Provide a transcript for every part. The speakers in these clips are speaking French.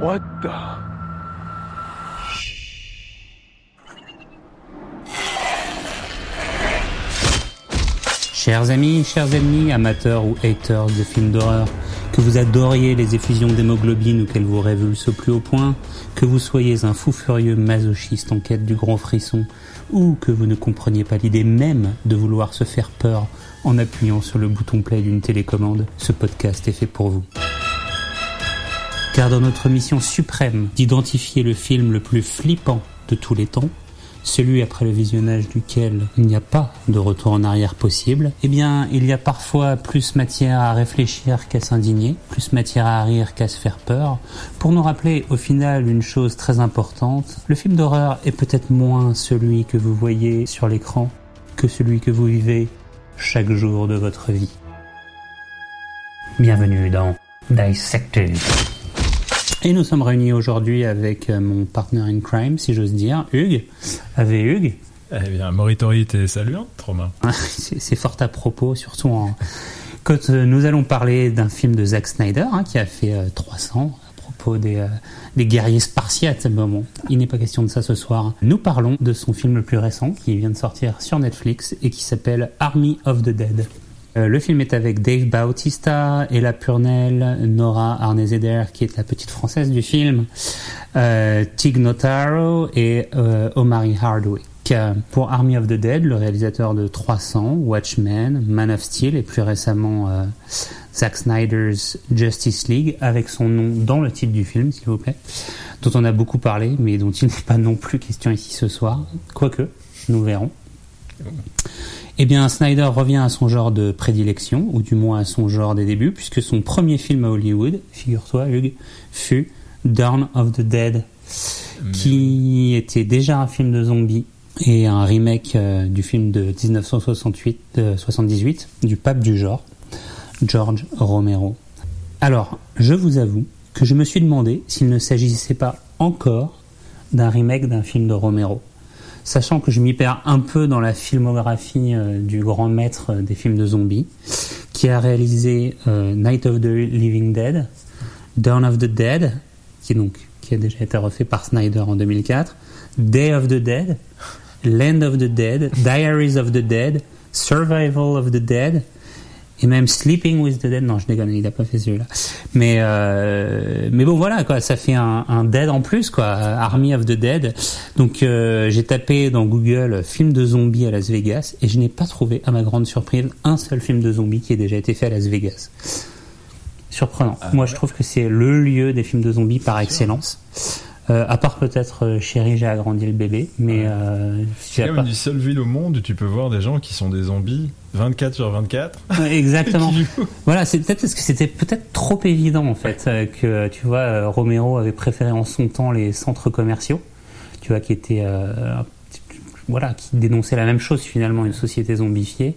What the? Chers amis, chers ennemis, amateurs ou haters de films d'horreur, que vous adoriez les effusions d'hémoglobine ou qu'elles vous révulsent au plus haut point, que vous soyez un fou furieux masochiste en quête du grand frisson, ou que vous ne compreniez pas l'idée même de vouloir se faire peur en appuyant sur le bouton play d'une télécommande, ce podcast est fait pour vous. Car dans notre mission suprême d'identifier le film le plus flippant de tous les temps, celui après le visionnage duquel il n'y a pas de retour en arrière possible, eh bien, il y a parfois plus matière à réfléchir qu'à s'indigner, plus matière à rire qu'à se faire peur, pour nous rappeler au final une chose très importante, le film d'horreur est peut-être moins celui que vous voyez sur l'écran que celui que vous vivez chaque jour de votre vie. Bienvenue dans Dissected. Et nous sommes réunis aujourd'hui avec euh, mon partner in crime, si j'ose dire, Hugues. Avec Hugues. Eh bien, Moritori t'es saluant, Trauma. C'est fort à propos, surtout en... quand euh, nous allons parler d'un film de Zack Snyder, hein, qui a fait euh, 300 à propos des, euh, des guerriers spartiates. Bon, bon, il n'est pas question de ça ce soir. Nous parlons de son film le plus récent, qui vient de sortir sur Netflix et qui s'appelle Army of the Dead. Euh, le film est avec Dave Bautista, Ella Purnell, Nora Arnezeder, qui est la petite française du film, euh, Tig Notaro et euh, Omari Hardwick. Euh, Pour Army of the Dead, le réalisateur de 300, Watchmen, Man of Steel et plus récemment euh, Zack Snyder's Justice League, avec son nom dans le titre du film, s'il vous plaît, dont on a beaucoup parlé, mais dont il n'est pas non plus question ici ce soir, quoique, nous verrons. Eh bien, Snyder revient à son genre de prédilection, ou du moins à son genre des débuts, puisque son premier film à Hollywood, figure-toi, Hugues, fut Dawn of the Dead, qui était déjà un film de zombies et un remake euh, du film de 1968, euh, 78, du pape du genre, George Romero. Alors, je vous avoue que je me suis demandé s'il ne s'agissait pas encore d'un remake d'un film de Romero sachant que je m'y perds un peu dans la filmographie euh, du grand maître euh, des films de zombies, qui a réalisé euh, Night of the Living Dead, Dawn of the Dead, qui, donc, qui a déjà été refait par Snyder en 2004, Day of the Dead, Land of the Dead, Diaries of the Dead, Survival of the Dead, et même Sleeping with the Dead. Non, je déconne, il a pas fait celui-là. Mais euh, mais bon, voilà quoi, ça fait un, un Dead en plus quoi, Army of the Dead. Donc euh, j'ai tapé dans Google film de zombies à Las Vegas et je n'ai pas trouvé, à ma grande surprise, un seul film de zombies qui ait déjà été fait à Las Vegas. Surprenant. Ah, Moi, ouais. je trouve que c'est le lieu des films de zombies par excellence. Euh, à part peut-être euh, Chérie, j'ai agrandi le bébé, mais euh, C'est une seule ville au monde où tu peux voir des gens qui sont des zombies 24 sur 24. Ouais, Exactement. Voilà, c'est peut-être parce que c'était peut-être trop évident en fait euh, que tu vois euh, Romero avait préféré en son temps les centres commerciaux, tu vois qui étaient euh, voilà qui dénonçaient la même chose finalement une société zombifiée.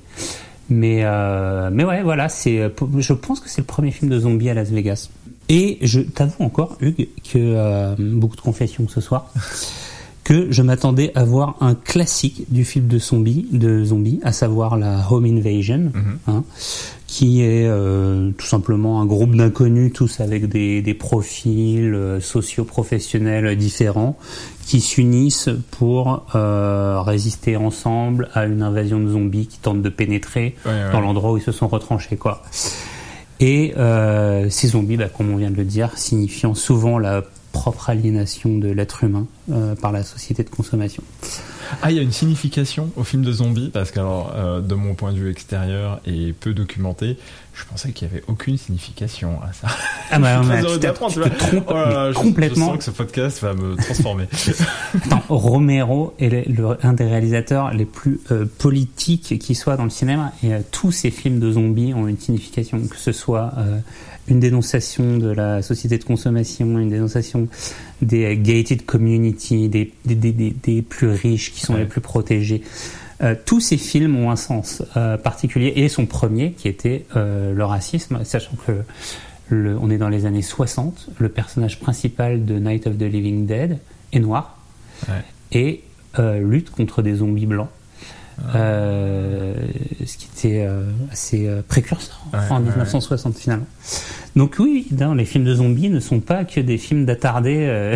Mais euh, mais ouais voilà c'est euh, je pense que c'est le premier film de zombies à Las Vegas. Et je t'avoue encore Hugues que euh, beaucoup de confessions ce soir que je m'attendais à voir un classique du film de zombies, de zombies, à savoir la Home Invasion, Mhm. hein, qui est euh, tout simplement un groupe d'inconnus, tous avec des, des profils euh, socio-professionnels différents, qui s'unissent pour euh, résister ensemble à une invasion de zombies qui tente de pénétrer Ouais, ouais. dans l'endroit où ils se sont retranchés, quoi. Et euh, ces zombies, bah, comme on vient de le dire, signifiant souvent la propre aliénation de l'être humain euh, par la société de consommation. Ah, il y a une signification au film de zombies parce que, alors, euh, de mon point de vue extérieur et peu documenté, je pensais qu'il n'y avait aucune signification à ça. Ah bah, Je suis très heureux te- tu trompes Oh là je- complètement. Je sens que ce podcast va me transformer. Attends, Romero est le- le- un des réalisateurs les plus euh, politiques qui soit dans le cinéma et tous ses films de zombies ont une signification, que ce soit une dénonciation de la société de consommation, une dénonciation des euh, gated community, des, des, des, des- des plus riches qui sont Ouais. les plus protégés. Euh, tous ces films ont un sens euh, particulier et son premier qui était euh, le racisme, sachant que le- on est dans les années 60, le personnage principal de Night of the Living Dead est noir Ouais. et lutte contre des zombies blancs. Euh, ce qui était euh, assez euh, précurseur en 1960 finalement. Donc oui, non, les films de zombies ne sont pas que des films d'attardés.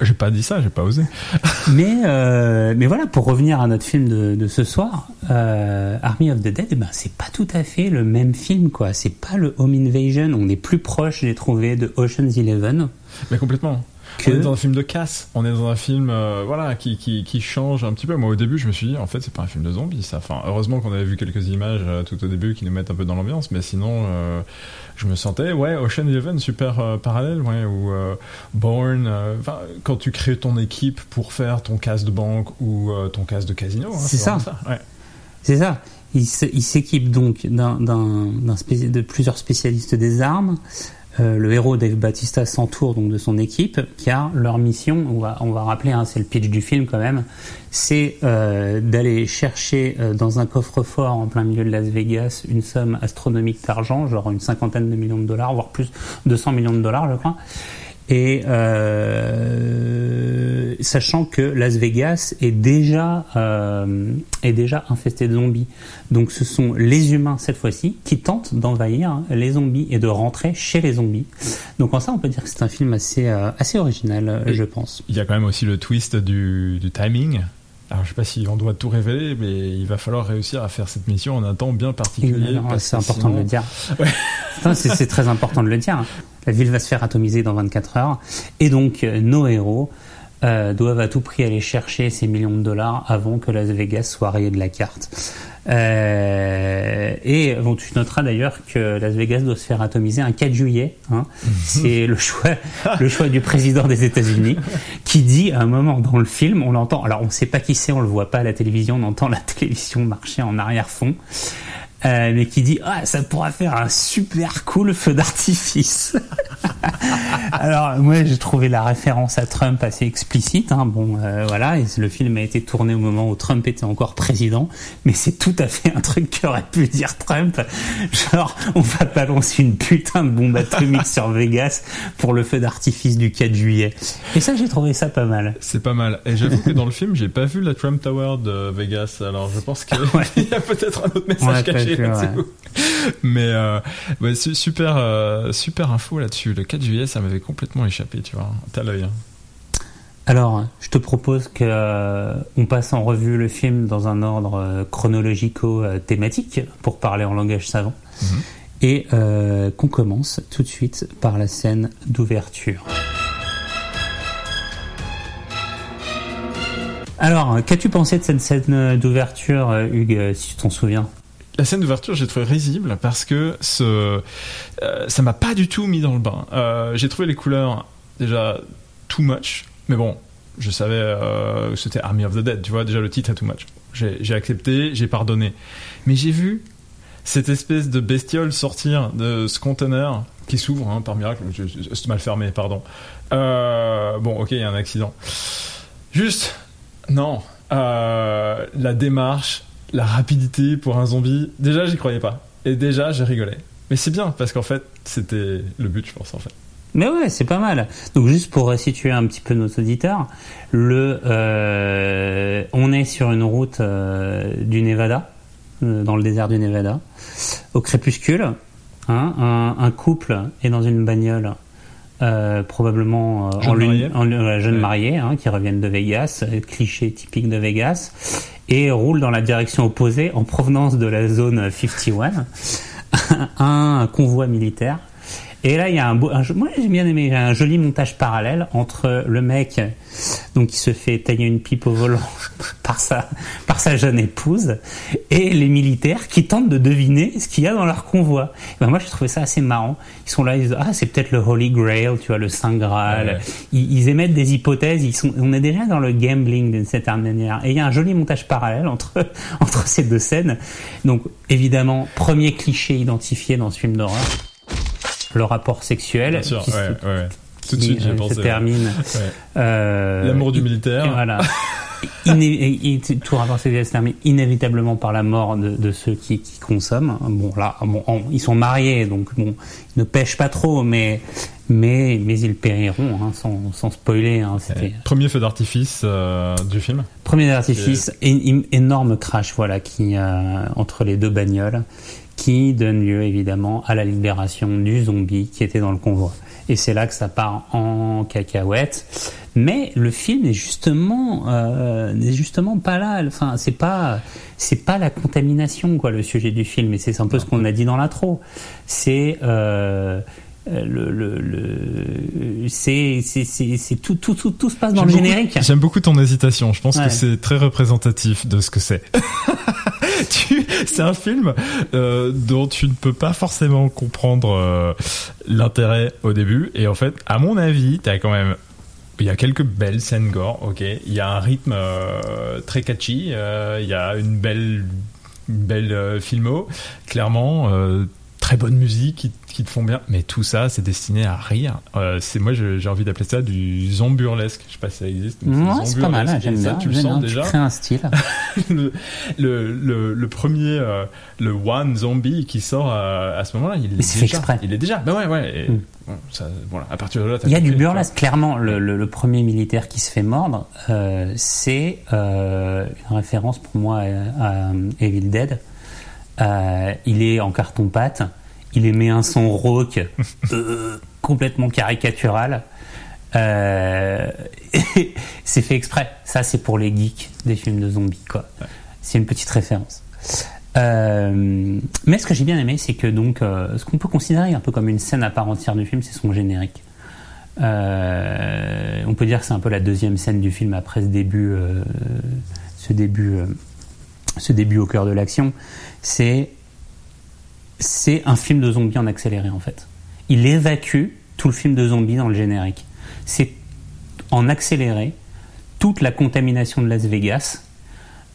j'ai pas dit ça, j'ai pas osé. mais mais voilà, pour revenir à notre film de, de ce soir, Army of the Dead, eh ben c'est pas tout à fait le même film quoi. C'est pas le Home Invasion. On est plus proche, j'ai trouvé, de Ocean's Eleven. Mais complètement. On est dans un film de casse, on est dans un film euh, voilà qui, qui, qui, change un petit peu. Moi au début je me suis dit en fait c'est pas un film de zombies ça. Enfin heureusement qu'on avait vu quelques images euh, tout au début qui nous mettent un peu dans l'ambiance, mais sinon euh, je me sentais ouais Ocean Eleven super parallèle ouais ou Born. quand tu crées ton équipe pour faire ton casse de banque ou ton casse de casino. Hein, c'est ça. Ouais. C'est ça. Il s'équipe donc d'un de plusieurs spécialistes des armes. Euh, le héros Dave Batista s'entoure donc de son équipe, car leur mission, on va, on va rappeler, hein, c'est le pitch du film quand même, c'est euh, d'aller chercher euh, dans un coffre-fort en plein milieu de Las Vegas une somme astronomique d'argent, genre une cinquantaine de millions de dollars, voire plus, 200 millions de dollars je crois, et euh, sachant que Las Vegas est déjà euh, est déjà infesté de zombies, donc ce sont les humains cette fois-ci qui tentent d'envahir les zombies et de rentrer chez les zombies. Donc en ça, on peut dire que c'est un film assez euh, assez original, je pense. Il y a quand même aussi le twist du, du timing. Alors, je sais pas si on doit tout révéler, mais il va falloir réussir à faire cette mission en un temps bien particulier. C'est important de le dire. c'est très important de le dire. La ville va se faire atomiser dans 24 heures. Et donc, euh, nos héros euh, doivent à tout prix aller chercher ces millions de dollars avant que Las Vegas soit rayé de la carte. Euh, et bon, tu noteras d'ailleurs que Las Vegas doit se faire atomiser un 4 juillet. Hein. C'est le choix, le choix du président des États-Unis qui dit à un moment dans le film, on l'entend. Alors on ne sait pas qui c'est, on le voit pas à la télévision, on entend la télévision marcher en arrière-fond. Euh, mais qui dit ah ça pourra faire un super cool feu d'artifice. Alors moi j'ai trouvé la référence à Trump assez explicite. Hein. Bon euh, voilà, et le film a été tourné au moment où Trump était encore président, mais c'est tout à fait un truc qu'aurait pu dire Trump. Genre on va balancer une putain de bombe atomique sur Vegas pour le feu d'artifice du 4 juillet. Et ça j'ai trouvé ça pas mal. C'est pas mal. Et j'avoue que dans le film j'ai pas vu la Trump Tower de Vegas. Alors je pense qu'il y a peut-être un autre message caché. Mais euh, super, euh, super info là-dessus. Le 4 juillet, ça m'avait complètement échappé, tu vois. T'as l'œil. Hein. Alors, je te propose que euh, on passe en revue le film dans un ordre chronologico-thématique pour parler en langage savant, mhm. et qu'on commence tout de suite par la scène d'ouverture. Alors, qu'as-tu pensé de cette scène d'ouverture, Hugues, si tu t'en souviens? La scène d'ouverture, j'ai trouvé risible parce que ce, euh, ça m'a pas du tout mis dans le bain. Euh, j'ai trouvé les couleurs déjà too much, mais bon, je savais euh, que c'était Army of the Dead, tu vois, déjà le titre est too much. J'ai accepté, j'ai pardonné. Mais j'ai vu cette espèce de bestiole sortir de ce conteneur qui s'ouvre, hein, par miracle, c'est mal fermé, pardon. bon, ok, il y a un accident. Juste, non, la démarche, la rapidité pour un zombie, déjà j'y croyais pas. Et déjà j'ai rigolé. Mais c'est bien parce qu'en fait c'était le but je pense en fait. Mais ouais, c'est pas mal. Donc juste pour resituer un petit peu nos auditeurs, le, euh, on est sur une route euh, du Nevada, euh, dans le désert du Nevada, au crépuscule. Hein, un, couple est dans une bagnole, probablement en, jeune marié, hein, qui reviennent de Vegas, cliché typique de Vegas et roule dans la direction opposée en provenance de la zone 51 un convoi militaire et là, il y a un beau, moi j'ai bien aimé, un joli montage parallèle entre le mec, donc qui se fait tailler une pipe au volant par sa, par sa jeune épouse, et les militaires qui tentent de deviner ce qu'il y a dans leur convoi. ben moi, j'ai trouvé ça assez marrant. Ils sont là, ils disent, ah, c'est peut-être le Holy Grail, tu vois, le Saint Graal. Ils, émettent des hypothèses, ils sont, on est déjà dans le gambling d'une certaine manière. Et il y a un joli montage parallèle entre, entre ces deux scènes. Donc, évidemment, premier cliché identifié dans ce film d'horreur le rapport sexuel. Bien sûr, qui, ouais, ouais. Tout de suite, j'ai pensé. se termine. Euh, L'amour du militaire. Voilà. Iné tout rapport sexuel se termine inévitablement par la mort de, de ceux qui, qui, consomment. Bon, là, bon, ils sont mariés, donc bon, ils ne pêchent pas trop, mais mais, mais ils périront, hein, sans, sans, spoiler. Hein, premier feu d'artifice du film Premier d'artifice, énorme crash voilà, qui, entre les deux bagnoles, qui donne lieu évidemment à la libération du zombie qui était dans le convoi. Et c'est là que ça part en cacahuète. Mais le film n'est justement, euh, n'est justement pas là. Enfin, c'est pas, c'est pas la contamination quoi le sujet du film. Et c'est un peu ce qu'on a dit dans l'intro. C'est euh, le, le, le c'est tout, tout, tout, tout se passe dans le générique. J'aime beaucoup ton hésitation. Je pense que c'est très représentatif de ce que c'est. c'est un film euh, dont tu ne peux pas forcément comprendre euh, l'intérêt au début. Et en fait, à mon avis, t'as quand même il y a quelques belles scènes gore, ok. Il y a un rythme euh, très catchy. il y a une belle, une belle filmo. Clairement, très bonne musique qui, qui, te font bien, mais tout ça, c'est destiné à rire. Euh, c'est moi, j'ai envie d'appeler ça du zomburlesque. Je sais pas si ça existe. c'est pas mal. J'aime bien. Tu le sens déjà. Tu crées un style. le, le, le, premier, euh, le one zombie qui sort euh, à ce moment-là, il, est déjà. Exprès. Il est déjà. Ben ouais, ouais. Mm. bon, ça, voilà. À partir de là, il y a du burlesque. Clairement, le, premier militaire qui se fait mordre, c'est une référence pour moi à, à Evil Dead. Euh, il est en carton-pâte, il émet un son rauque euh, complètement caricatural. Euh, c'est fait exprès. Ça, c'est pour les geeks des films de zombies, quoi. C'est une petite référence. mais ce que j'ai bien aimé, c'est que donc, ce qu'on peut considérer un peu comme une scène à part entière du film, c'est son générique. on peut dire que c'est un peu la deuxième scène du film après ce début, ce début, ce début au cœur de l'action c'est c'est un film de zombies en accéléré en fait. Il évacue tout le film de zombies dans le générique. C'est en accéléré toute la contamination de Las Vegas,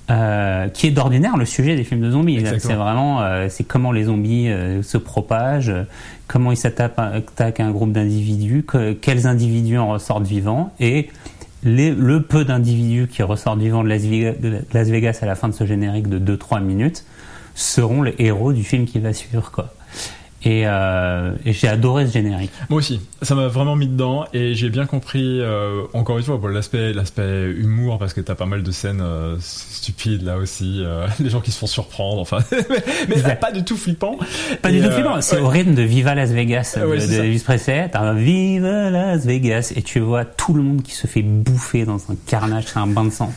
euh, qui est d'ordinaire le sujet des films de zombies. C'est vraiment euh, c'est comment les zombies euh, se propagent, comment ils s'attaquent à un groupe d'individus, quels individus en ressortent vivants et le peu d'individus qui ressortent vivants de Las, Vegas, à la fin de ce générique de 2-3 minutes seront les héros du film qui va suivre. Euh, et, j'ai adoré ce générique. Moi aussi, ça m'a vraiment mis dedans et j'ai bien compris, euh, encore une fois, pour l'aspect, l'aspect humour, parce que t'as pas mal de scènes euh, stupides là aussi, les gens qui se font surprendre, enfin, mais, pas du tout flippant. Pas du tout flippant, c'est au rythme de Viva Las Vegas de, de Elvis Presley, t'as un Viva Las Vegas et tu vois tout le monde qui se fait bouffer dans un carnage, c'est un bain de sang.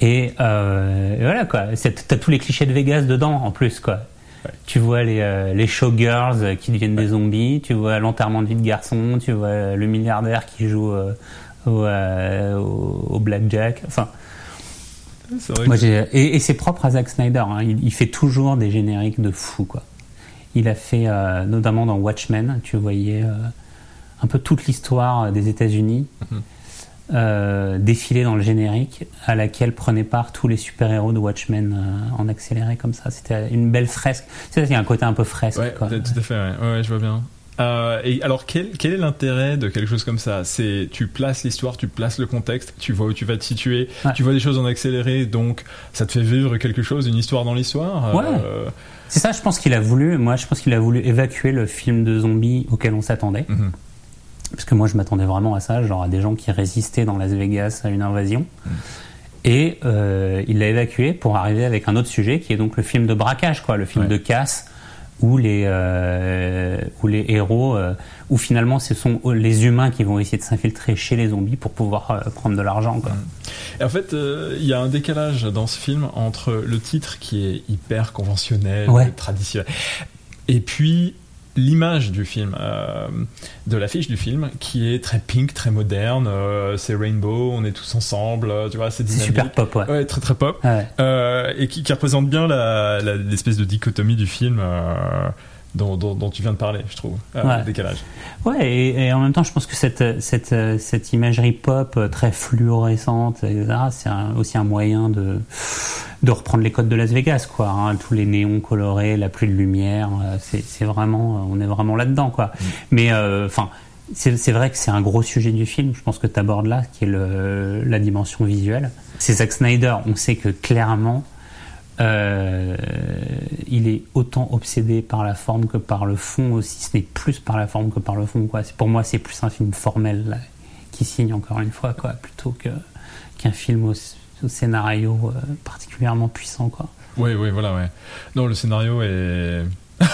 Et, euh, voilà quoi, t'as tous les clichés de Vegas dedans en plus quoi. Tu vois les, euh, les showgirls qui deviennent des zombies, tu vois l'enterrement de vie de garçon, tu vois le milliardaire qui joue euh, au, euh, au, blackjack. Enfin, moi, et, et c'est propre à Zack Snyder. Hein. Il, fait toujours des génériques de fou quoi. Il a fait notamment dans Watchmen, tu voyais un peu toute l'histoire des États-Unis. Mm-hmm. Euh, défilé dans le générique à laquelle prenaient part tous les super-héros de Watchmen euh, en accéléré comme ça. C'était une belle fresque. C'est il y a un côté un peu fresque. Ouais, tout à fait, ouais. je vois bien. Euh, et alors, quel, quel est l'intérêt de quelque chose comme ça? C'est tu places l'histoire, tu places le contexte, tu vois où tu vas te situer, tu vois des choses en accéléré, donc ça te fait vivre quelque chose, une histoire dans l'histoire? Ouais. C'est ça, je pense qu'il a voulu. Moi, je pense qu'il a voulu évacuer le film de zombies auquel on s'attendait. Mhm. Parce que moi, je m'attendais vraiment à ça, genre à des gens qui résistaient dans Las Vegas à une invasion. Et euh, il l'a évacué pour arriver avec un autre sujet qui est donc le film de braquage, quoi, le film de casse, où les, euh, où les héros, euh, où finalement ce sont les humains qui vont essayer de s'infiltrer chez les zombies pour pouvoir prendre de l'argent. Quoi. Mm. Et en fait, il y a un décalage dans ce film entre le titre qui est hyper conventionnel, traditionnel, et puis l'image du film, euh, de l'affiche du film, qui est très pink, très moderne. Euh, c'est rainbow, on est tous ensemble, euh, tu vois, c'est super pop, ouais. ouais très très pop. et qui, qui, représente bien l'espèce de dichotomie du film dont, dont, tu viens de parler, je trouve, euh, le décalage. Ouais, et, en même temps, je pense que cette, cette, cette imagerie pop euh, très fluorescente, c'est aussi un moyen de, de reprendre les codes de Las Vegas, quoi. Hein, tous les néons colorés, la pluie de lumière, euh, c'est vraiment, on est vraiment là-dedans, quoi. Mm. Mais, enfin, c'est vrai que c'est un gros sujet du film, je pense que tu abordes là, qui est le, la dimension visuelle. C'est Zack Snyder, on sait que clairement, euh, il est autant obsédé par la forme que par le fond aussi. Ce n'est plus par la forme que par le fond. Quoi. Pour moi, c'est plus un film formel qui signe encore une fois, quoi, plutôt que, qu'un film au, au scénario euh, particulièrement puissant. Quoi. Oui, oui, voilà, ouais. Non, le scénario est.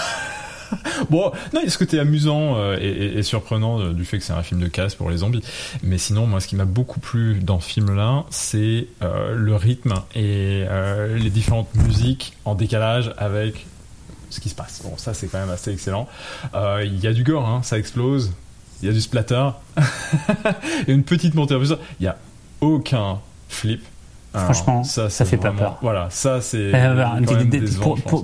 bon, non, il y a ce côté amusant euh, et, surprenant euh, du fait que c'est un film de casse pour les zombies. Mais sinon, moi, ce qui m'a beaucoup plu dans ce film-là, c'est euh, le rythme et les différentes musiques en décalage avec ce qui se passe. Bon, ça, c'est quand même assez excellent. Il y a du gore, hein, ça explose. Il y a du splatter. et une petite montée en. Il y a aucun flip. Alors, Franchement, ça c'est fait pas peur. Voilà, ça c'est Euh,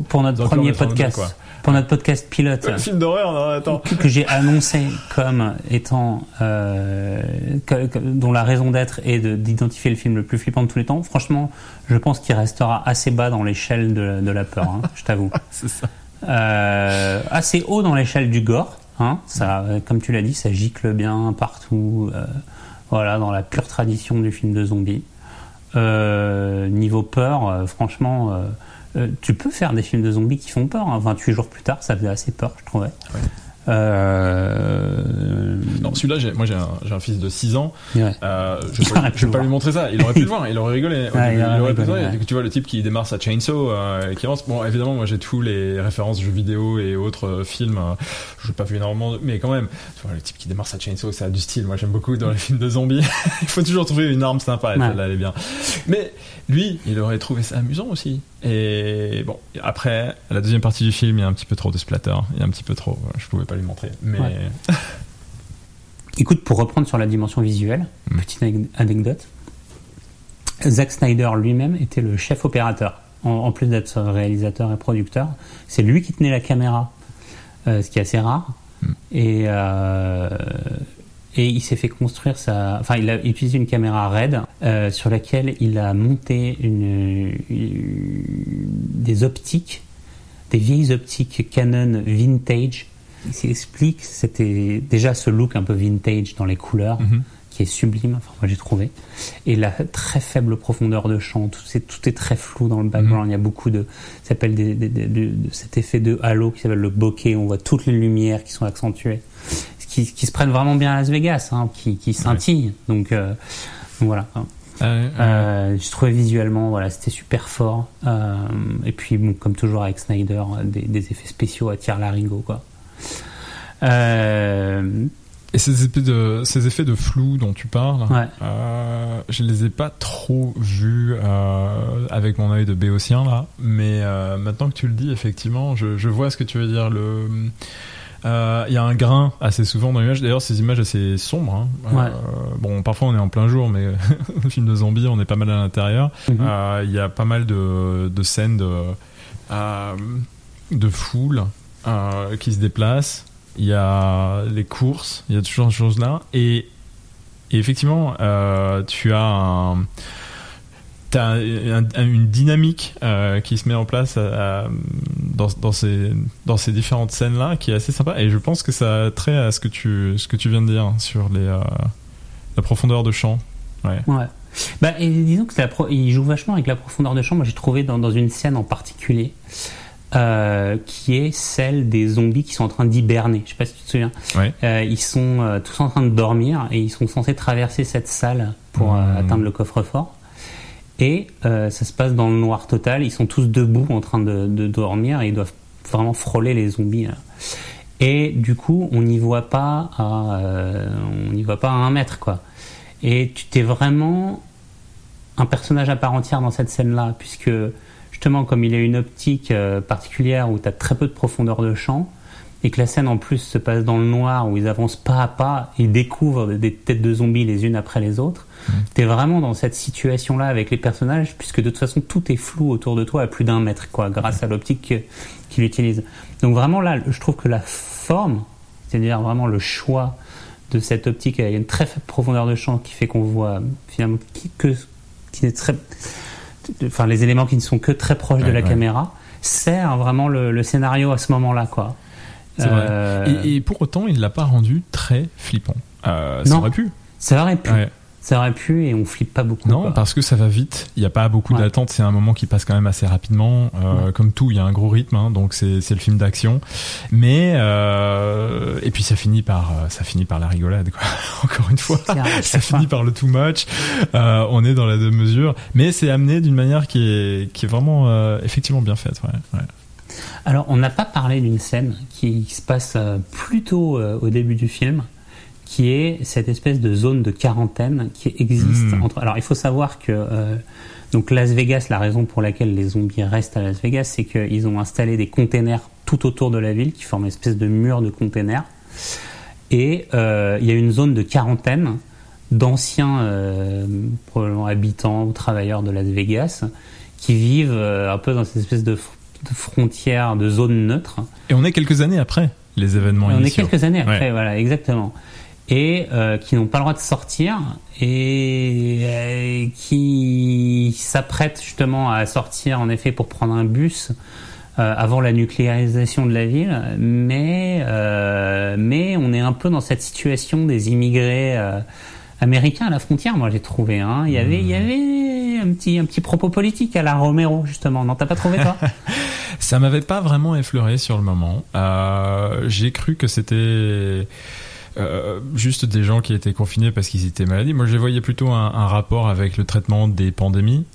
pour, notre premier podcast, quoi. pour notre podcast pilote, Un film d'horreur, que, que j'ai annoncé comme étant euh, que- que- dont la raison d'être est de- d'identifier le film le plus flippant de tous les temps. Franchement, je pense qu'il restera assez bas dans l'échelle de, de la peur. hein, je t'avoue. C'est ça. Euh, assez haut dans l'échelle du gore. Hein, ça, comme tu l'as dit, ça gicle bien partout. voilà, dans la pure tradition du film de zombie. Euh, niveau peur, euh, franchement, euh, tu peux faire des films de zombies qui font peur. Hein. 28 jours plus tard, ça faisait assez peur, je trouvais. Euh, Non, celui-là, j'ai- moi j'ai un, j'ai un fils de 6 ans. ouais. Euh, je Il vais pas, aurait je pu lui montrer ça. Il aurait pu le voir, il aurait rigolé. Ouais, début, il aurait pu le voir. ouais. Tu vois le type qui démarre sa chainsaw euh, et qui avance. Bon, évidemment, moi j'ai tous les références jeux vidéo et autres euh, films. euh, je n'ai pas vu énormément, de- mais quand même, tu vois, le type qui démarre sa chainsaw, ça a du style. Moi j'aime beaucoup dans les films de zombies. il faut toujours trouver une arme sympa. Et Ouais. celle-là, elle est bien. Mais lui, il aurait trouvé ça amusant aussi. Et bon, après, la deuxième partie du film, il y a un petit peu trop de splatter. Il y a un petit peu trop. Je pouvais pas lui montrer. Mais Ouais. Écoute, pour reprendre sur la dimension visuelle, Mm. petite ane- anecdote. Zack Snyder lui-même était le chef opérateur. En, en plus d'être réalisateur et producteur, c'est lui qui tenait la caméra, euh, ce qui est assez rare. Mm. Et, euh, et il s'est fait construire sa. Enfin, il a utilisé une caméra RED euh, sur laquelle il a monté une, une- des optiques, des vieilles optiques Canon vintage. Il s'explique, c'était déjà ce look un peu vintage dans les couleurs Mhm. qui est sublime, enfin moi j'ai trouvé. Et la très faible profondeur de champ, tout, est très flou dans le background. Il y a beaucoup de, ça s'appelle des, des- des- de, de cet effet de halo qui s'appelle le bokeh. On voit toutes les lumières qui sont accentuées, qui, qui se prennent vraiment bien à Las Vegas, hein, qui, qui scintillent. Donc, euh, donc voilà. Euh, Euh, je trouvais visuellement, voilà, c'était super fort. Et puis, bon, comme toujours avec Snyder, des, des effets spéciaux à tir larigot, quoi. Et ces effets de, ces effets de flou dont tu parles, Ouais. euh, je les ai pas trop vus euh, avec mon œil de béotien là, mais euh, maintenant que tu le dis, effectivement, je, je vois ce que tu veux dire. Le, euh, il y a un grain assez souvent dans l'image. D'ailleurs, ces images assez sombres. hein. Ouais. Euh, bon, parfois on est en plein jour, mais le film de zombies, on est pas mal à l'intérieur. mhm. Euh, Il y a pas mal de, de scènes de, euh, de foule euh, qui se déplacent. Il y a les courses, il y a toujours ces choses-là. Et, et effectivement, euh, tu as, un, t'as un- un- une dynamique euh, qui se met en place à- à- dans, dans, ces, dans ces différentes scènes-là qui est assez sympa. Et je pense que ça a trait à ce que tu, ce que tu viens de dire sur les, euh, la profondeur de champ. Ouais. Ouais. Bah, et disons que la pro- il joue vachement avec la profondeur de champ. Moi, j'ai trouvé dans, dans une scène en particulier, euh, qui est celle des zombies qui sont en train d'hiberner. Je sais pas si tu te souviens. Ouais. Euh, ils sont euh, tous en train de dormir et ils sont censés traverser cette salle pour euh, Mmh. atteindre le coffre-fort. Et euh, ça se passe dans le noir total. Ils sont tous debout en train de, dormir et ils doivent vraiment frôler les zombies. Et du coup, on n'y voit pas à, euh, on n'y voit pas à un mètre, quoi. Et tu t'es vraiment un personnage à part entière dans cette scène-là, puisque justement, comme il a une optique euh, particulière où tu as très peu de profondeur de champ, et que la scène en plus se passe dans le noir, où ils avancent pas à pas, ils découvrent des- têtes de zombies les unes après les autres, tu es vraiment dans cette situation-là avec les personnages, puisque de toute façon, tout est flou autour de toi à plus d'un mètre, quoi, grâce à l'optique que- qu'il utilise. Donc vraiment là, je trouve que la forme, c'est-à-dire vraiment le choix de cette optique, il y a une très faible profondeur de champ qui fait qu'on voit finalement qui, que, qui est très, enfin les éléments qui ne sont que très proches de la ouais. caméra, sert vraiment le, le scénario à ce moment-là, quoi. C'est vrai. Euh, Et, et pour autant, il l'a pas rendu très flippant. Euh, ça Non. aurait pu. ça aurait pu. Ouais. Ça aurait pu et on flippe pas beaucoup. Non, quoi. parce que ça va vite. Il n'y a pas beaucoup Ouais. d'attente. C'est un moment qui passe quand même assez rapidement. Euh, Ouais. Comme tout, il y a un gros rythme. hein, donc c'est c'est le film d'action. Mais euh, et puis ça finit par ça finit par la rigolade. Quoi. Encore une fois, clair, ça finit par le too much. Euh, on est dans la deux mesures, mais c'est amené d'une manière qui est qui est vraiment euh, effectivement bien faite. Ouais, ouais. Alors, on n'a pas parlé d'une scène qui, se passe euh, plutôt euh, au début du film, qui est cette espèce de zone de quarantaine qui existe Mm. entre. Alors, il faut savoir que euh, donc Las Vegas, la raison pour laquelle les zombies restent à Las Vegas, c'est qu'ils ont installé des containers tout autour de la ville qui forment une espèce de mur de containers. Et euh, il y a une zone de quarantaine d'anciens euh, probablement habitants ou travailleurs de Las Vegas qui vivent un peu dans cette espèce de, de frontière, de zone neutre. Et on est quelques années après les événements on est initiaux. quelques années après, Ouais. voilà, exactement. Et euh, qui n'ont pas le droit de sortir et euh, qui s'apprêtent justement à sortir en effet pour prendre un bus euh, avant la nucléarisation de la ville, mais mais on est un peu dans cette situation des immigrés américains à la frontière. Moi, j'ai trouvé. Hein. Il y avait il y avait un petit un petit propos politique à la Romero justement. Non, t'as pas trouvé toi Ça m'avait pas vraiment effleuré sur le moment. Euh, J'ai cru que c'était euh, juste des gens qui étaient confinés parce qu'ils étaient malades. Moi, je voyais plutôt un, un rapport avec le traitement des pandémies.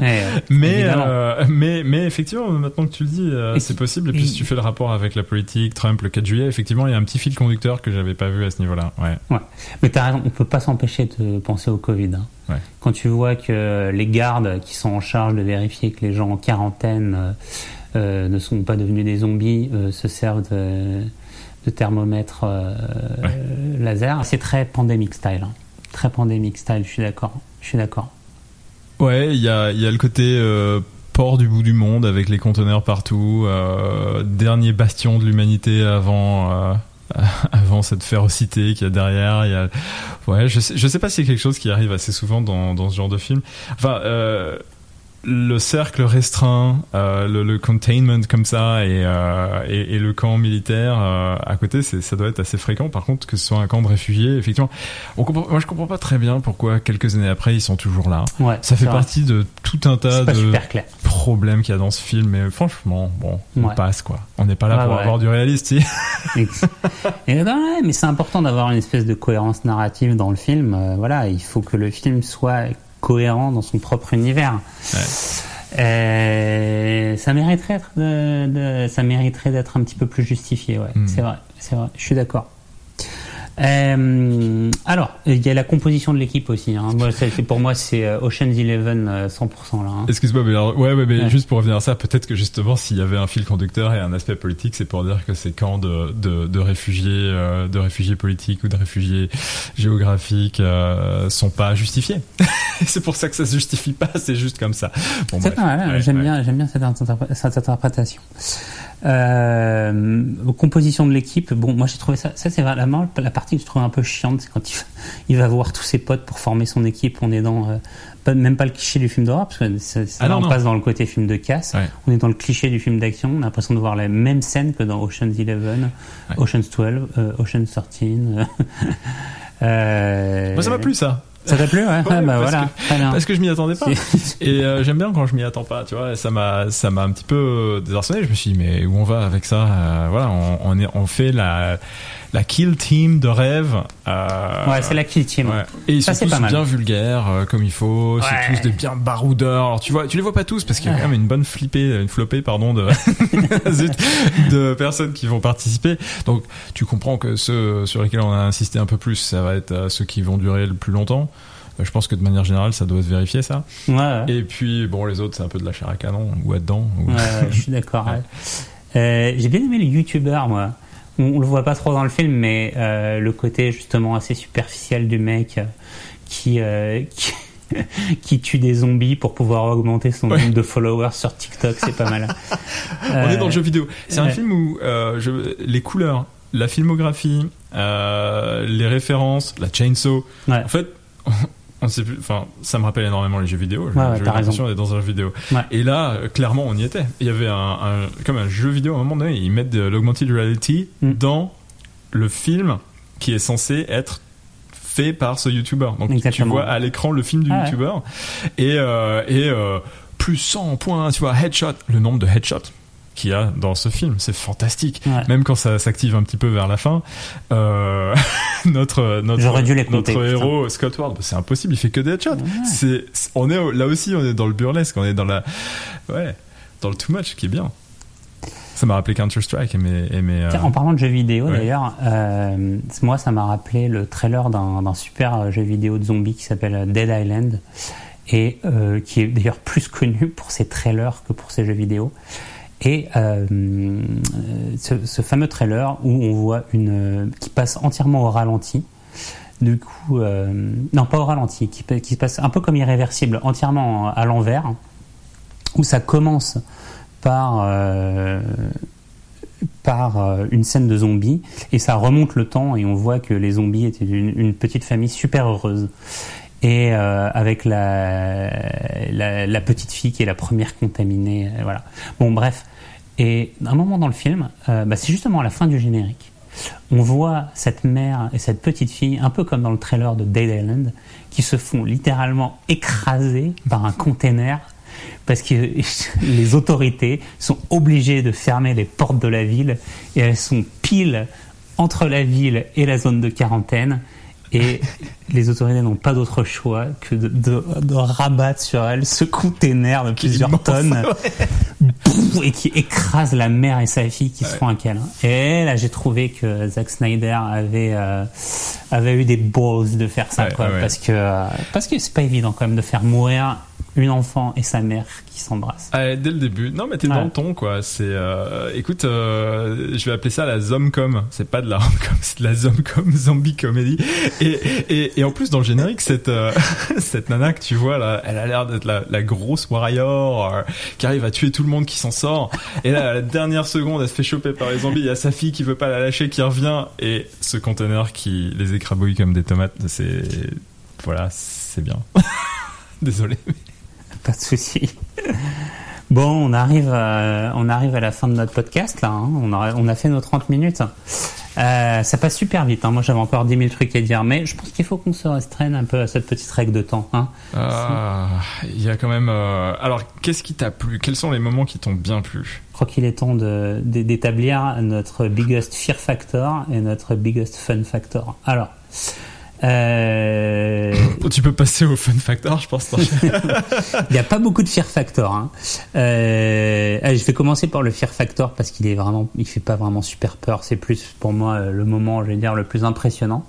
Ouais, Mais, euh, mais, mais effectivement, maintenant que tu le dis, euh, c'est possible. Et puis, si tu fais le rapport avec la politique, Trump, le 4 juillet, effectivement, il y a un petit fil conducteur que j'avais pas vu à ce niveau-là. Ouais. Mais t'as raison, on peut pas s'empêcher de penser au Covid. hein. Ouais. Quand tu vois que les gardes qui sont en charge de vérifier que les gens en quarantaine ne sont pas devenus des zombies se servent de, de thermomètres euh, Ouais. laser, c'est très pandémique style. hein. Très pandémique style, je suis d'accord. Je suis d'accord. Ouais, il y a, y a le côté euh, port du bout du monde avec les conteneurs partout, euh, dernier bastion de l'humanité avant avant cette férocité qu'il y a derrière. Il y a, ouais, je sais, je sais pas si c'est quelque chose qui arrive assez souvent dans, dans ce genre de film. Enfin, euh, le cercle restreint, euh, le, le containment comme ça et, euh, et, et le camp militaire euh, à côté, ça doit être assez fréquent. Par contre, que ce soit un camp de réfugiés, effectivement, on comprend, moi je comprends pas très bien pourquoi quelques années après ils sont toujours là. Ouais, Ça fait vrai. partie de tout un tas de problèmes qu'il y a dans ce film, mais franchement, bon, on Ouais. passe quoi. On n'est pas là Ouais, pour avoir du réaliste, si. Et ben mais c'est important d'avoir une espèce de cohérence narrative dans le film. Voilà, il faut que le film soit cohérent dans son propre univers. Euh, ça mériterait d'être de, de- ça mériterait d'être un petit peu plus justifié. Ouais, Mm. c'est vrai, c'est vrai. Je suis d'accord. Euh, alors, il y a la composition de l'équipe aussi. Hein. Moi, pour moi, c'est euh, Ocean's Eleven euh, 100% là. hein. Excuse-moi, mais alors, ouais, ouais, mais Ouais. juste pour revenir à ça, peut-être que justement, s'il y avait un fil conducteur et un aspect politique, c'est pour dire que ces camps de, de, de réfugiés, euh, de réfugiés politiques ou de réfugiés géographiques, euh, sont pas justifiés. c'est pour ça que ça se justifie pas, c'est juste comme ça. Bon, C'est hein. Ouais, j'aime bien, j'aime bien cette, interpré- cette interprétation. Euh, composition de l'équipe, bon, moi j'ai trouvé ça, ça c'est vraiment la partie que je trouve un peu chiante, c'est quand il, il va voir tous ses potes pour former son équipe. On est dans, euh, pas, même pas le cliché du film d'horreur, parce que ça, Ah on non. passe dans le côté film de casse. Ouais. On est dans le cliché du film d'action. On a l'impression de voir la même scène que dans Ocean's Eleven, Ouais. Ocean's 12, euh, Ocean's 13. euh, Moi, ça m'a plu, ça. Ça t'a plu, ouais, Ouais, Ah, bah parce voilà, que-. Parce que je m'y attendais pas. Et euh, j'aime bien quand je m'y attends pas, tu vois. Ça m'a, ça m'a un petit peu désarçonné. Je me suis dit, mais où on va avec ça? Euh, Voilà, on, on, est, on fait la, la kill team de rêve. Euh, Ouais, c'est la kill team. Ouais. Et ils Ça, sont c'est tous pas mal. bien vulgaires, euh, comme il faut. Ouais. C'est tous des bien baroudeurs. Alors, tu vois, tu les vois pas tous parce qu'il y a quand même une bonne flippée, une flopée, pardon, de, Zut, de personnes qui vont participer. Donc, tu comprends que ceux sur lesquels on a insisté un peu plus, ça va être euh, ceux qui vont durer le plus longtemps. Je pense que de manière générale, ça doit se vérifier, ça. Ouais, ouais. Et puis, bon, les autres, c'est un peu de la chair à canon, ou à dedans. Ou... Ouais, ouais, je suis d'accord. ouais. Euh, J'ai bien aimé le youtubeur, moi. On, on le voit pas trop dans le film, mais euh, le côté justement assez superficiel du mec euh, qui, euh, qui qui tue des zombies pour pouvoir augmenter son Ouais. nombre de followers sur TikTok, c'est pas mal. On est dans le jeu vidéo. C'est un film où euh, je, les couleurs, la filmographie, euh, les références, la chainsaw. Ouais. En fait, on sait plus. Enfin, ça me rappelle énormément les jeux vidéo. Ouais, ouais, J'ai l'impression d'être dans un jeu vidéo. Ouais. Et là, euh, clairement, on y était. Il y avait un, un- comme un jeu vidéo à un moment donné. Ils mettent de l'augmented reality Mm. dans le film qui est censé être fait par ce YouTuber. Donc tu vois à l'écran le film du Ah. YouTuber et euh, et euh, plus 100 points, tu vois, headshot, le nombre de headshots qu'il y a dans ce film, c'est fantastique. Ouais. Même quand ça s'active un petit peu vers la fin, euh, notre notre J'aurais dû les compter, notre putain. héros Scott Ward, c'est impossible, il fait que des headshots. C'est c'est- on est là aussi, on est dans le burlesque, on est dans la ouais, dans le too much qui est bien. Ça m'a rappelé Counter Strike et mes et mes, euh, en parlant de jeux vidéo ouais. d'ailleurs, euh, moi ça m'a rappelé le trailer d'un super jeu vidéo de zombies qui s'appelle Dead Island et euh, qui est d'ailleurs plus connu pour ses trailers que pour ses jeux vidéo. Et euh, ce, fameux trailer où on voit une qui passe entièrement au ralenti. Du coup, euh, non pas au ralenti, qui, qui se passe un peu comme irréversible, entièrement à l'envers, où ça commence par euh, par une scène de zombies et ça remonte le temps et on voit que les zombies étaient une petite famille super heureuse et euh, avec la, petite fille qui est la première contaminée euh, voilà. Bon bref. Et à un moment dans le film euh, bah, c'est justement à la fin du générique on voit cette mère et cette petite fille un peu comme dans le trailer de Dead Island qui se font littéralement écraser par un container parce que les autorités sont obligées de fermer les portes de la ville et elles sont pile entre la ville et la zone de quarantaine et les autorités n'ont pas d'autre choix que de, de- de rabattre sur elles ce container de plusieurs immense, tonnes. et qui écrase la mère et sa fille qui se font un câlin. Et là, j'ai trouvé que Zack Snyder avait euh, avait eu des balls de faire ça, Ouais, quoi, parce que euh, parce que c'est pas évident quand même de faire mourir une enfant et sa mère qui s'embrassent. Ah, dès le début. Non, mais t'es Ouais. dans le ton, quoi. C'est, euh, écoute, euh, je vais appeler ça la zomcom. C'est pas de la romcom, c'est de la zomcom, zombie comedy. Et, et, et en plus, dans le générique, cette, euh, cette nana que tu vois là, elle a l'air d'être la, la grosse warrior qui arrive à tuer tout le monde qui s'en sort. Et là, à la dernière seconde, elle se fait choper par les zombies. Il y a sa fille qui veut pas la lâcher, qui revient. Et ce conteneur qui les écrabouille comme des tomates, c'est, voilà, c'est bien. Désolé. Pas de souci. Bon, on arrive, à, on arrive à la fin de notre podcast là. hein. On, a, on a fait nos 30 minutes. Euh, ça passe super vite. hein. Moi, j'avais encore 10 000 trucs à dire, mais je pense qu'il faut qu'on se restreigne un peu à cette petite règle de temps. Hein. Ah, il y a quand même. euh, Alors, qu'est-ce qui t'a plu? Quels sont les moments qui t'ont bien plu? Je crois qu'il est temps d'établir notre biggest fear factor et notre biggest fun factor. Alors, euh, Tu peux passer au fun factor, je pense. il n'y a pas beaucoup de fear factor. Hein. Euh, allez, je vais commencer par le fear factor parce qu'il est vraiment, il fait pas vraiment super peur. C'est plus pour moi euh, le moment, je vais dire, le plus impressionnant.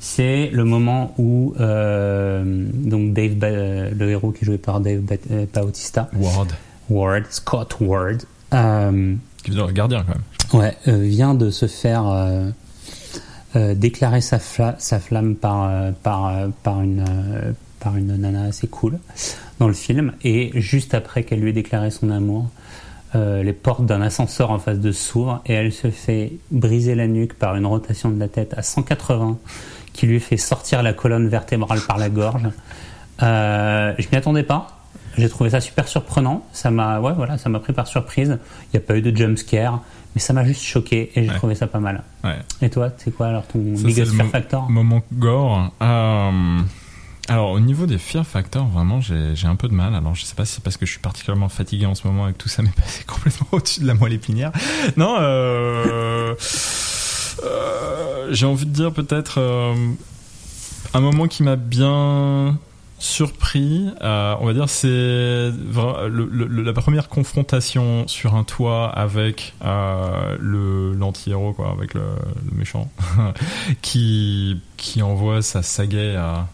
C'est le moment où euh, donc Dave, Ba- le héros qui est joué par Dave Ba- Bautista, Ward. Ward, Scott Ward. Qui dire le gardien, quand même. Ouais, vient de se faire euh, déclarer sa, fla- sa flamme par, euh, euh, par, une, nana assez cool dans le film. Et juste après qu'elle lui ait déclaré son amour, les portes d'un ascenseur en face de s'ouvrent et elle se fait briser la nuque par une rotation de la tête à 180 qui lui fait sortir la colonne vertébrale par la gorge. Je m'y attendais pas. J'ai trouvé ça super surprenant. Ça m'a, ouais, voilà, ça m'a pris par surprise. Il n'y a pas eu de jump scare, mais ça m'a juste choqué et j'ai Ouais. trouvé ça pas mal. Ouais. Et toi, c'est quoi alors ton Ça, biggest fear factor Moment gore. Euh, alors, au niveau des fear factors, vraiment, j'ai j'ai un peu de mal. Alors, je sais pas si c'est parce que je suis particulièrement fatigué en ce moment et que tout ça m'est passé complètement au-dessus de la moelle épinière. Non, euh, euh, j'ai envie de dire peut-être un moment qui m'a bien surpris, euh, on va dire, c'est vra- le- le- la première confrontation sur un toit avec euh, le l'anti-héros, quoi, avec le, le méchant, qui qui envoie sa sagaie à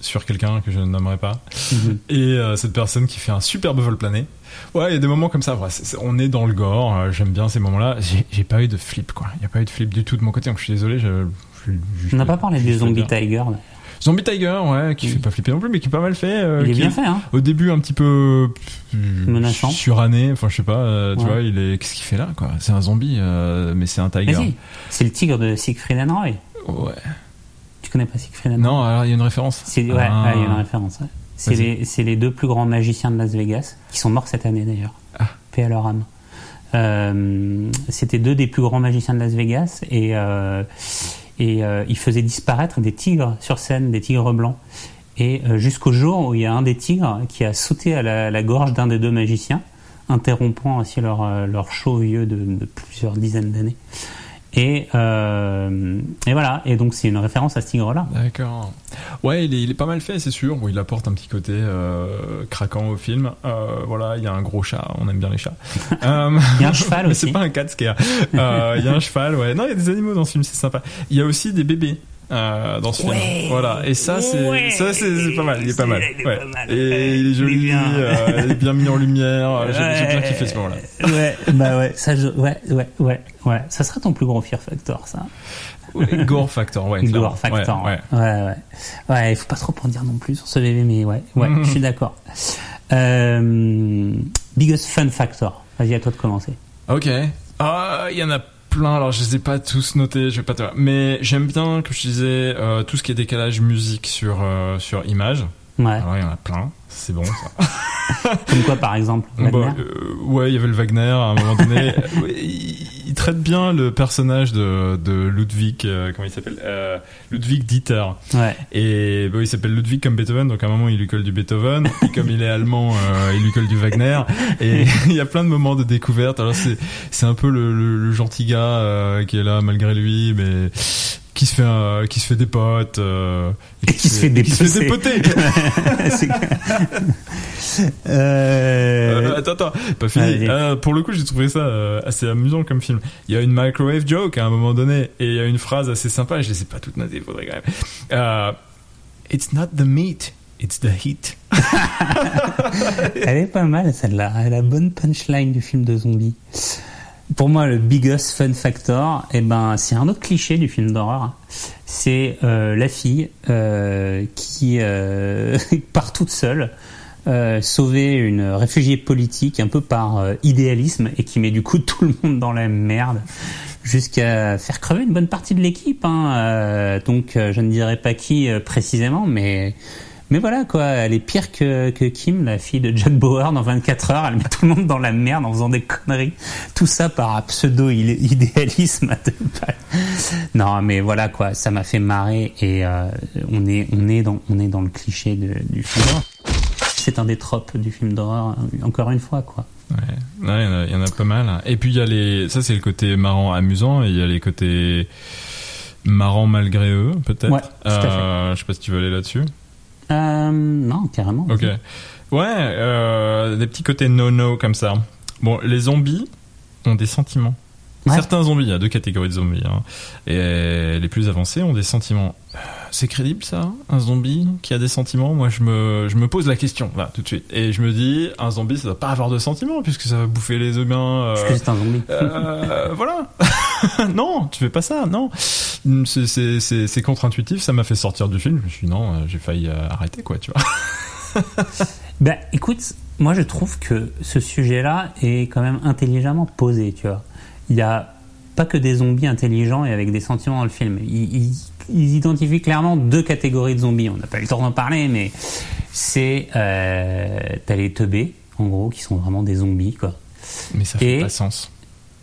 sur quelqu'un que je ne nommerai pas Mhm. et euh, cette personne qui fait un superbe vol plané. Ouais, il y a des moments comme ça. on est dans le gore. J'aime bien ces moments-là. J'ai j'ai pas eu de flip, quoi. Il n'y a pas eu de flip du tout de mon côté. Donc je suis désolé. Je, je- je- On n'a pas parlé du Zombie Tiger. Zombie Tiger, ouais, qui Mm. fait pas flipper non plus, mais qui est pas mal fait. euh, Il est bien fait, hein Au début, un petit peu euh, Menaçant. suranné. Enfin, je sais pas. euh, tu Ouais. vois, il est. Qu'est-ce qu'il fait là, quoi? C'est un zombie, euh, mais c'est un tiger. C'est le tigre de Siegfried and Roy. Ouais. Tu connais pas Siegfried and Roy? Non, alors il y a une référence. Ah. ouais, il y a une référence. ouais. C'est les, deux plus grands magiciens de Las Vegas qui sont morts cette année d'ailleurs. Ah. Paix à leur âme. Euh, C'était deux des plus grands magiciens de Las Vegas et euh, et euh, il faisait disparaître des tigres sur scène, des tigres blancs. Et euh, jusqu'au jour où il y a un des tigres qui a sauté à la, gorge d'un des deux magiciens, interrompant ainsi leur, euh, leur show vieux de plusieurs dizaines d'années. Et, euh, et voilà, et donc c'est une référence à ce tigre-là. D'accord. Ouais, il est, il est pas mal fait, c'est sûr. Bon, il apporte un petit côté euh, craquant au film. Euh, voilà, il y a un gros chat, on aime bien les chats. Il y a un cheval mais aussi. c'est pas un cat scare. Il y a un cheval, ouais. Non, il y a des animaux dans ce film, c'est sympa. Il y a aussi des bébés. Euh, dans ce Ouais. film, voilà, et ça c'est Ouais. ça c'est pas mal, il est pas mal, il est ouais. pas mal. et il est Il joli, est bien. euh, il est bien mis en lumière, j'ai j'ai bien kiffé ce moment-là. Ouais, bah ouais, ça, je- ouais, ouais, ouais, ouais. Ça serait ton plus gros fear factor, ça. Gore Factor, ouais. clairement. Gore factor. Ouais, Ouais, ouais. ouais. Ouais, il faut pas trop en dire non plus sur ce bébé, mais ouais, ouais, je suis d'accord. Euh, biggest fun factor. Vas-y, à toi de commencer. Ok. Ah, il y en a plein. Alors, je les ai pas tous notés. Je vais pas te. Mais j'aime bien, comme je disais, euh, tout ce qui est décalage musique sur euh, sur image. Ouais. Alors, il y en a plein. C'est bon. Ça. Comme quoi, par exemple, bah, euh, ouais, il y avait le Wagner à un moment donné. Ouais, il, il traite bien le personnage de, de Ludwig. euh, comment il s'appelle euh, Ludwig Dieter. Ouais. Et bon, il s'appelle Ludwig comme Beethoven, donc à un moment il lui colle du Beethoven, et comme il est allemand, il lui colle du Wagner. Et il y a plein de moments de découverte. Alors c'est c'est un peu le, le, le gentil gars qui est là malgré lui, mais qui se fait un- qui se fait des potes euh, Et qui se fait qui se fait dépecer. dépoter. C'est- Euh, euh... attends, attends, pas fini. Euh, pour le coup, j'ai trouvé ça euh, assez amusant comme film. Il y a une microwave joke à un moment donné, et il y a une phrase assez sympa. Je les ai pas toutes notées, faudrait quand même. Euh, It's not the meat, it's the heat. Elle est pas mal celle-là. Elle a la bonne punchline du film de zombies. Pour moi, le biggest fun factor, eh ben, c'est un autre cliché du film d'horreur. C'est euh, la fille euh, qui euh, part toute seule euh, sauver une réfugiée politique un peu par idéalisme et qui met du coup tout le monde dans la merde jusqu'à faire crever une bonne partie de l'équipe. Hein. Donc, je ne dirais pas qui précisément, mais mais voilà quoi, elle est pire que, que Kim, la fille de Jack Bauer dans 24 heures. Elle met tout le monde dans la merde en faisant des conneries. Tout ça par un pseudo idéalisme. à deux balles. Non, mais voilà quoi, ça m'a fait marrer et euh, on est on est dans on est dans le cliché de- du film d'horreur. C'est un des tropes du film d'horreur. Encore une fois quoi. Ouais, Ouais, il y, en a- il y en a pas mal. Et puis il y a les, ça c'est le côté marrant, amusant, et il y a les côtés marrants malgré eux, peut-être. Ouais. Euh, je sais pas si tu veux aller là-dessus. Euh, non, carrément. Ok. Ouais, euh, des petits côtés no-no comme ça. Bon, les zombies ont des sentiments. Ouais. Certains zombies, il y a deux catégories de zombies. hein. Et les plus avancés ont des sentiments. Euh, C'est crédible ça Un zombie qui a des sentiments? Moi, je me, je me pose la question, là, tout de suite. Et je me dis, un zombie, ça doit pas avoir de sentiments, puisque ça va bouffer les humains. euh, Parce que c'est un zombie? euh, voilà. non, tu fais pas ça, non. C'est- C'est contre-intuitif, ça m'a fait sortir du film. Je me suis dit, non, euh, j'ai failli euh, arrêter, quoi, tu vois. Ben, écoute, moi je trouve que ce sujet-là est quand même intelligemment posé, tu vois. Il n'y a pas que des zombies intelligents et avec des sentiments dans le film. Ils, ils- ils identifient clairement deux catégories de zombies. On n'a pas eu le temps d'en parler, mais c'est... Euh, T'as les teubés, en gros, qui sont vraiment des zombies, quoi. Mais ça fait Et- pas sens.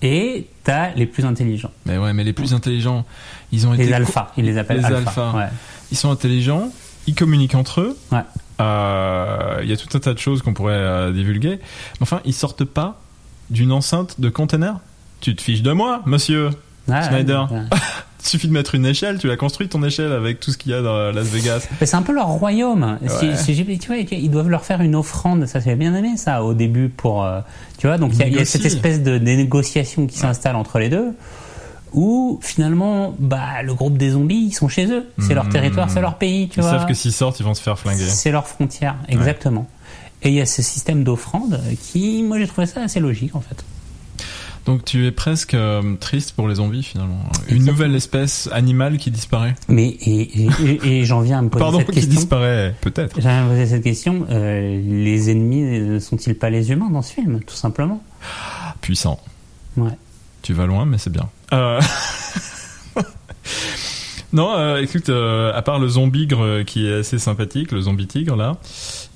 Et t'as les plus intelligents. Mais ouais, mais les plus intelligents, ils ont été. Les alphas, ils les appellent Les alphas. alphas. Ouais. Ils sont intelligents, ils communiquent entre eux. Ouais. Euh, Il y a tout un tas de choses qu'on pourrait euh, divulguer. Mais enfin, ils sortent pas d'une enceinte de container. Tu te fiches de moi, monsieur. Ouais. Il suffit de mettre une échelle, tu l'as construit ton échelle avec tout ce qu'il y a dans Las Vegas. C'est un peu leur royaume. Si, Ouais. si j'ai- tu vois, ils doivent leur faire une offrande. Ça, j'ai bien aimé ça au début pour, euh, tu vois. Donc il y, a- y cette espèce de, négociation qui s'installe entre les deux, où finalement, bah, le groupe des zombies, ils sont chez eux. C'est leur Mmh. territoire, c'est leur pays, tu Ils vois. savent que s'ils sortent, ils vont se faire flinguer. C'est leur frontière, exactement. Et il y a ce système d'offrande qui, moi, j'ai trouvé ça assez logique en fait. Donc tu es presque euh, triste pour les zombies finalement. Une nouvelle espèce animale qui disparaît. Mais et, et, et- et j'en viens à me poser Pardon, cette qui question. disparaît, peut-être. J'en viens à me poser cette question. euh, les ennemis ne sont-ils pas les humains dans ce film, tout simplement? Puissant. Ouais. Tu vas loin, mais c'est bien. Euh, Non, euh, écoute, euh, à part le zombigre euh, qui est assez sympathique, le zombie tigre là,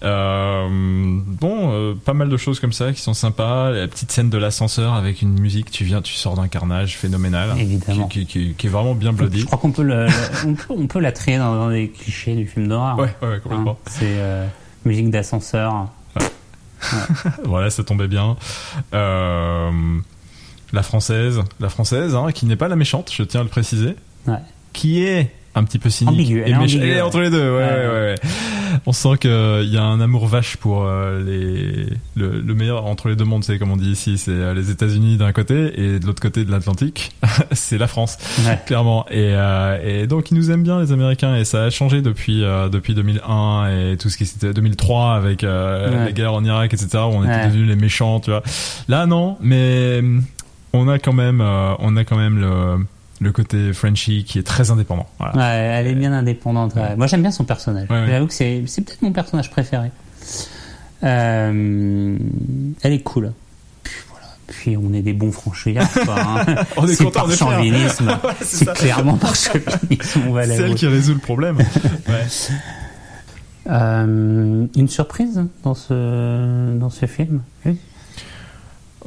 euh, bon, pas mal de choses comme ça qui sont sympas. La petite scène de l'ascenseur avec une musique, tu viens, tu sors d'un carnage phénoménal, Évidemment. qui, qui, qui- qui est vraiment bien Je bloody. crois qu'on peut, le, le- on peut, on peut la trier dans, dans les clichés du film d'horreur. Ouais, ouais, complètement. Hein, c'est musique d'ascenseur. Voilà, ça tombait bien. Euh, la française, la française, hein, qui n'est pas la méchante, je tiens à le préciser, Ouais. Qui est un petit peu cynique. Et ouais. entre les deux. Ouais, Ouais. ouais. On sent qu'il y a un amour vache pour euh, les le, le meilleur entre les deux mondes, c'est comme on dit ici, c'est euh, les États-Unis d'un côté et de l'autre côté de l'Atlantique, c'est la France clairement et, euh, et donc ils nous aiment bien les américains et ça a changé depuis euh, depuis 2001 et tout ce qui c'était 2003 avec euh, Ouais. la guerre en Irak etc où on était devenus les méchants tu vois là non mais hum, on a quand même euh, on a quand même le le côté Frenchy qui est très indépendant voilà. Ouais, elle est bien indépendante. ouais. Moi, j'aime bien son personnage. Ouais. J'avoue que c'est, peut-être mon personnage préféré. Euh, elle est cool. Puis voilà. Puis on est des bons franchouillards. quoi, hein. On est c'est content par de faire. chauvinisme. C'est clairement par chauvinisme. C'est elle qui résout le problème. Euh, une surprise dans ce dans ce film? Oui.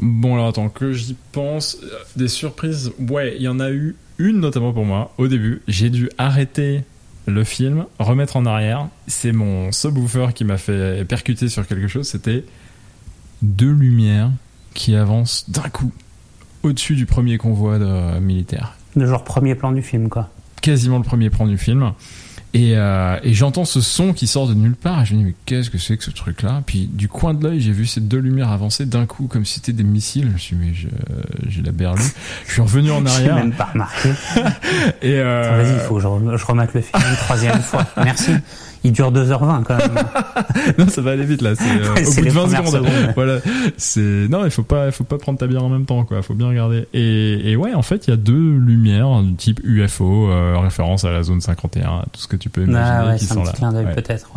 Bon, alors attends, que j'y pense. euh, Des surprises, ouais, il y en a eu une notamment pour moi. Au début, j'ai dû arrêter le film, remettre en arrière. C'est mon subwoofer qui m'a fait percuter sur quelque chose. C'était deux lumières qui avancent d'un coup au-dessus du premier convoi de militaires Le genre premier plan du film, quoi. quasiment le premier plan du film. Et, euh, et j'entends ce son qui sort de nulle part. Et je me dis, mais qu'est-ce que c'est que ce truc-là? Puis du coin de l'œil, j'ai vu ces deux lumières avancer d'un coup, comme si c'était des missiles. Je me suis dit, mais j'ai la berlue. Je suis revenu en arrière. même pas remarqué. Et euh, Vas-y, il faut que je, je remette le film une troisième fois. Merci. Il dure 2h20 quand même. non, ça va aller vite là. C'est euh, Ouais, au c'est bout de les 20 premières secondes. secondes. Voilà. C'est non, il faut pas, il faut pas prendre ta bière en même temps quoi. Faut bien regarder. Et, et ouais, en fait, il y a deux lumières du type UFO, euh, référence à la zone 51, tout ce que tu peux imaginer Ah ouais, qui c'est un petit là. clin d'œil Ouais. peut-être.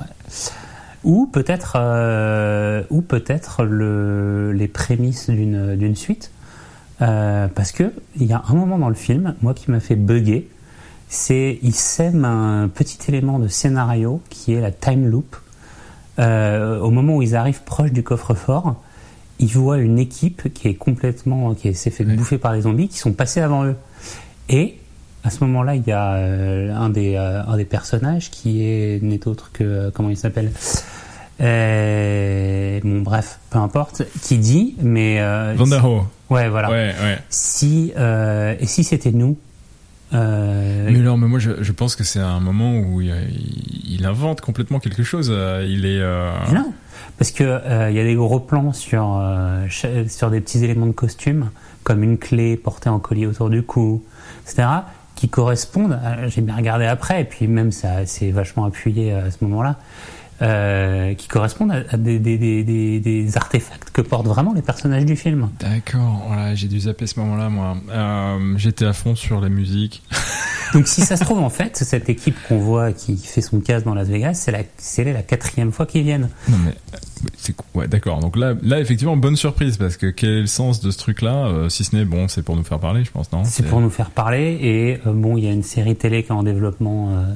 Ou peut-être, euh, ou peut-être le, les prémices d'une d'une suite, parce que il y a un moment dans le film, moi qui m'a fait bugger, c'est il sème un petit élément de scénario qui est la time loop. Euh, au moment où ils arrivent proche du coffre-fort, ils voient une équipe qui est complètement, qui s'est fait bouffer par les zombies, qui sont passés avant eux. Et à ce moment-là, il y a euh, un, des, euh, un des personnages qui est n'est autre que comment il s'appelle Bon, bref, peu importe, qui dit, mais ouais, voilà. Ouais, ouais. Si et si c'était nous euh, Mais non, mais moi je, je pense que c'est un moment où il, il invente complètement quelque chose. euh, Il est. euh, Non, parce que euh, il y a des gros plans sur euh, sur des petits éléments de costume, comme une clé portée en collier autour du cou, etc., qui correspondent. à- J'ai bien regardé après, et puis même ça c'est vachement appuyé à ce moment-là. Euh, qui correspondent à, des, des, des, des, des artefacts que portent vraiment les personnages du film. D'accord, voilà, j'ai dû zapper ce moment-là, moi. Euh, J'étais à fond sur la musique. Donc si ça se trouve en fait, cette équipe qu'on voit qui fait son casse dans Las Vegas, c'est la, c'est la quatrième fois qu'ils viennent. Non mais euh, c'est ouais d'accord. Donc là, là effectivement bonne surprise parce que quel est le sens de ce truc-là euh, Si ce n'est bon, c'est pour nous faire parler, je pense, non? C'est pour nous faire parler et euh, bon, il y a une série télé qui est en développement. euh,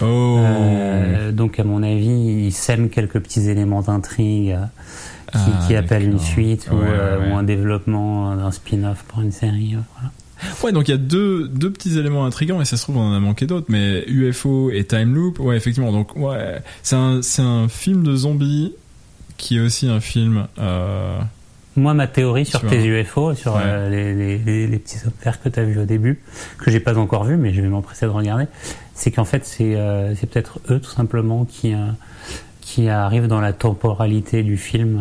Oh. Euh, donc à mon avis, il sème quelques petits éléments d'intrigue euh, qui, Ah, qui appellent une suite ou, Ouais, euh, ouais, ouais. ou un développement d'un spin-off pour une série. voilà. Ouais, donc il y a deux, deux petits éléments intrigants et ça se trouve on en a manqué d'autres, mais UFO et Time Loop, ouais effectivement. Donc ouais, c'est un c'est un film de zombies qui est aussi un film. Euh, Moi, ma théorie sur tes. UFO, sur Ouais. euh, les, les, les, les petits opères que tu as vus au début, que j'ai pas encore vu, mais je vais m'empresser de regarder, c'est qu'en fait, c'est euh, c'est peut-être eux tout simplement qui, euh, qui arrivent dans la temporalité du film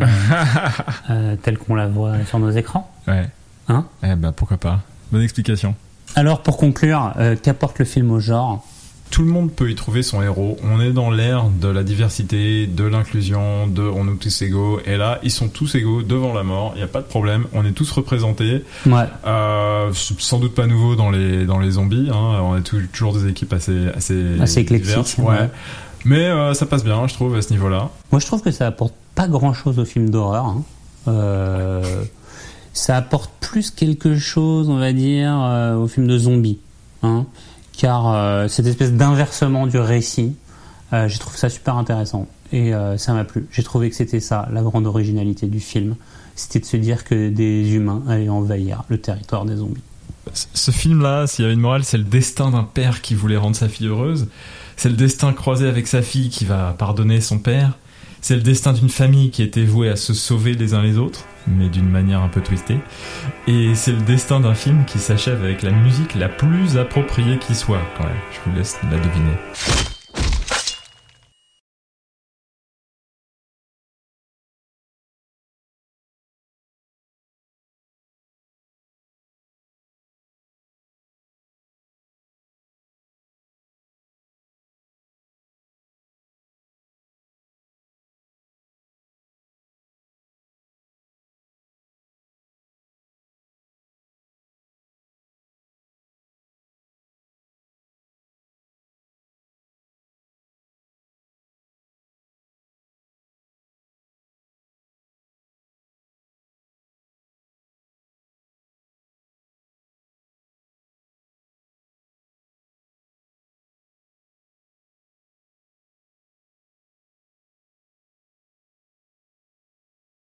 telle qu'on la voit sur nos écrans. ouais. Hein? Eh ben pourquoi pas. Bonne explication. Alors, pour conclure, qu'apporte le film au genre? Tout le monde peut y trouver son héros. On est dans l'ère de la diversité, de l'inclusion, de on est tous égaux. Et là, ils sont tous égaux devant la mort. Il n'y a pas de problème. On est tous représentés. Ouais. Euh, sans doute pas nouveau dans les dans les zombies. Hein. On est tou- toujours des équipes assez assez, Assez éclectiques, ouais. Ouais. Mais euh, ça passe bien, je trouve, à ce niveau-là. Moi, je trouve que ça apporte pas grand-chose au film d'horreur. hein. Euh, ça apporte plus quelque chose, on va dire, au film de zombies, hein, car cette espèce d'inversement du récit, j'ai trouvé ça super intéressant et ça m'a plu. J'ai trouvé que c'était ça la grande originalité du film, c'était de se dire que des humains allaient envahir le territoire des zombies. Ce film-là, s'il y a une morale, c'est le destin d'un père qui voulait rendre sa fille heureuse. C'est le destin croisé avec sa fille qui va pardonner son père. C'est le destin d'une famille qui était vouée à se sauver les uns les autres, mais d'une manière un peu twistée. Et c'est le destin d'un film qui s'achève avec la musique la plus appropriée qui soit, quand même. Je vous laisse la deviner.